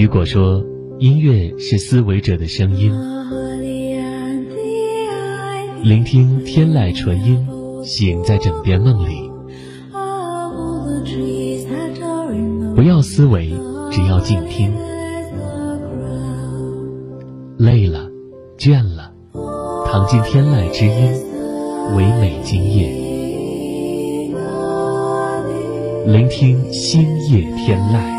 雨果说：“音乐是思维者的声音，聆听天籁纯音，醒在枕边梦里。不要思维，只要静听。累了，倦了，躺进天籁之音，唯美今夜。聆听星夜天籁。”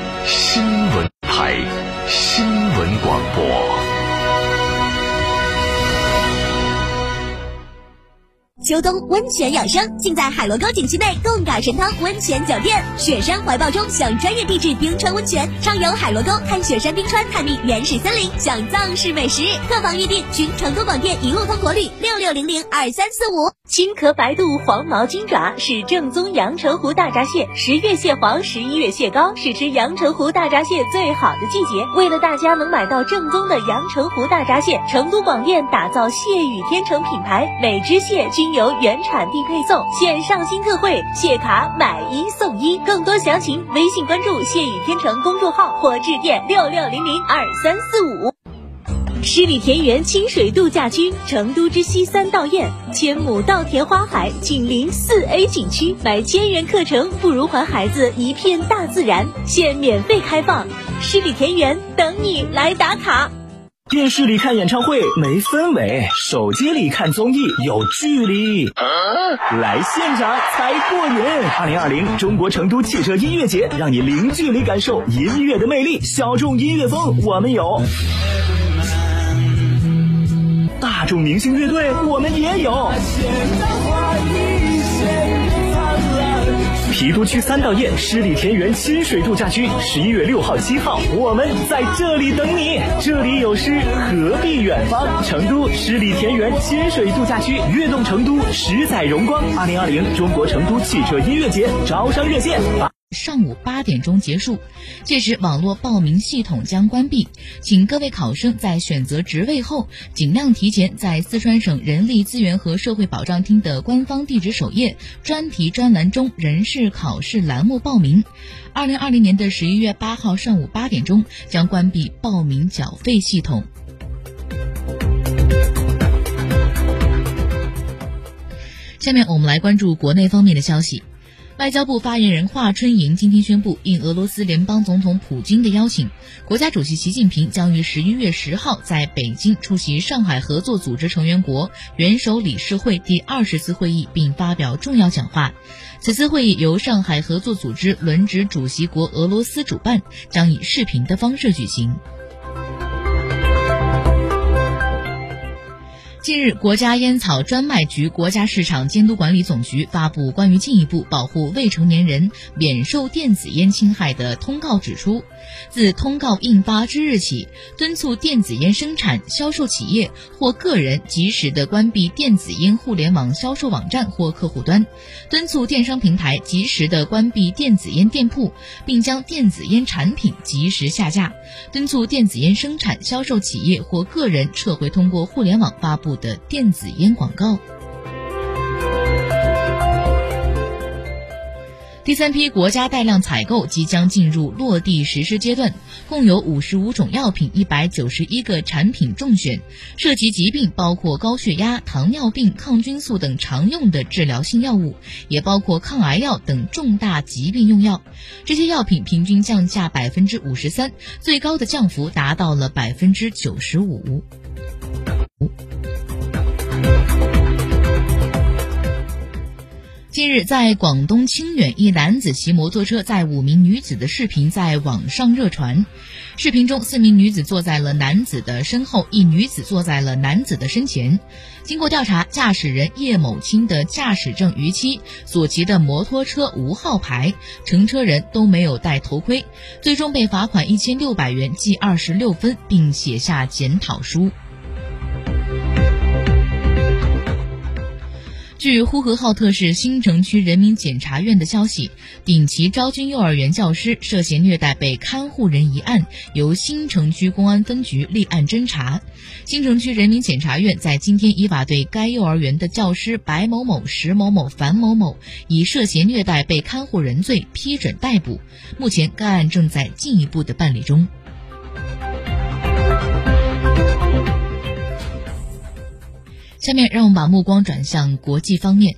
心。秋冬温泉养生，尽在海螺沟景区内贡嘎神汤温泉酒店。雪山怀抱中享专业地质冰川温泉，畅游海螺沟，看雪山冰川，探秘原始森林，享藏式美食。客房预订，寻成都广电一路通国旅六六零零二三四五。青壳白肚黄毛金爪是正宗阳澄湖大闸蟹，十月蟹黄，十一月蟹膏，是吃阳澄湖大闸蟹最好的季节。为了大家能买到正宗的阳澄湖大闸蟹，成都广电打造蟹语天成品牌，每只蟹均由原产地配送，线上新特惠，蟹卡买一送一。更多详情，微信关注“蟹语天成”公众号或致电六六零零二三四五。十里田园清水度假区，成都之西三道堰，千亩稻田花海，紧邻四 A 景区。买千元课程，不如还孩子一片大自然。现免费开放，十里田园等你来打卡。电视里看演唱会没氛围，手机里看综艺有距离，来现场才过瘾！二零二零中国成都汽车音乐节，让你零距离感受音乐的魅力。小众音乐风我们有，大众明星乐队我们也有。郫都区三道堰十里田园亲水度假区，十一月六号、七号，我们在这里等你。这里有诗，何必远方？成都十里田园亲水度假区，悦动成都，十载荣光。二零二零中国成都汽车音乐节招商热线。上午八点钟结束，届时网络报名系统将关闭，请各位考生在选择职位后，尽量提前在四川省人力资源和社会保障厅的官方地址首页专题专栏中人事考试栏目报名。二零二零年的十一月八号上午八点钟将关闭报名缴费系统。下面我们来关注国内方面的消息。外交部发言人华春莹今天宣布，应俄罗斯联邦总统普京的邀请，国家主席习近平将于十一月十号在北京出席上海合作组织成员国元首理事会第二十次会议，并发表重要讲话。此次会议由上海合作组织轮值主席国俄罗斯主办，将以视频的方式举行。近日，国家烟草专卖局、国家市场监督管理总局发布关于进一步保护未成年人免受电子烟侵害的通告，指出，自通告印发之日起，敦促电子烟生产、销售企业或个人及时的关闭电子烟互联网销售网站或客户端，敦促电商平台及时的关闭电子烟店铺，并将电子烟产品及时下架，敦促电子烟生产、销售企业或个人撤回通过互联网发布。的电子烟广告。第三批国家带量采购即将进入落地实施阶段，共有五十五种药品、一百九十一个产品中选，涉及疾病包括高血压、糖尿病、抗菌素等常用的治疗性药物，也包括抗癌药等重大疾病用药。这些药品平均降价百分之五十三，最高的降幅达到了百分之九十五。近日在广东清远一男子骑摩托车载五名女子的视频在网上热传。视频中四名女子坐在了男子的身后一女子坐在了男子的身前。经过调查驾驶人叶某清的驾驶证逾期所骑的摩托车无号牌乘车人都没有戴头盔最终被罚款一千六百元记二十六分并写下检讨书。据呼和浩特市新城区人民检察院的消息，顶旗昭君幼儿园教师涉嫌虐待被看护人一案，由新城区公安分局立案侦查。新城区人民检察院在今天依法对该幼儿园的教师白某某、石某某、樊某某以涉嫌虐待被看护人罪批准逮捕。目前该案正在进一步的办理中。下面让我们把目光转向国际方面。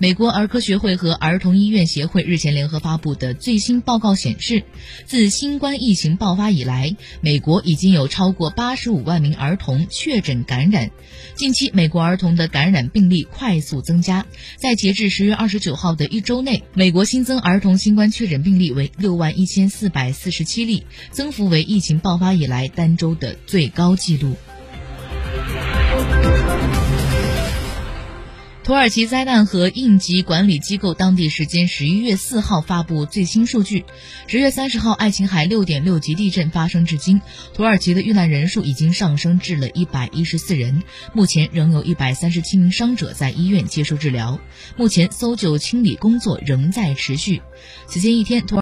美国儿科学会和儿童医院协会日前联合发布的最新报告显示，自新冠疫情爆发以来，美国已经有超过八十五万名儿童确诊感染。近期，美国儿童的感染病例快速增加，在截至十月二十九号的一周内，美国新增儿童新冠确诊病例为六万一千四百四十七例，增幅为疫情爆发以来单周的最高纪录。土耳其灾难和应急管理机构当地时间十一月四号发布最新数据：十月三十号，爱琴海六点六级地震发生至今，土耳其的遇难人数已经上升至了一百一十四人，目前仍有一百三十七名伤者在医院接受治疗。目前搜救清理工作仍在持续。此前一天，土耳。